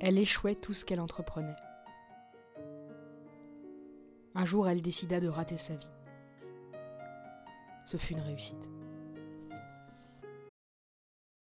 Elle échouait tout ce qu'elle entreprenait. Un jour, elle décida de rater sa vie. Ce fut une réussite.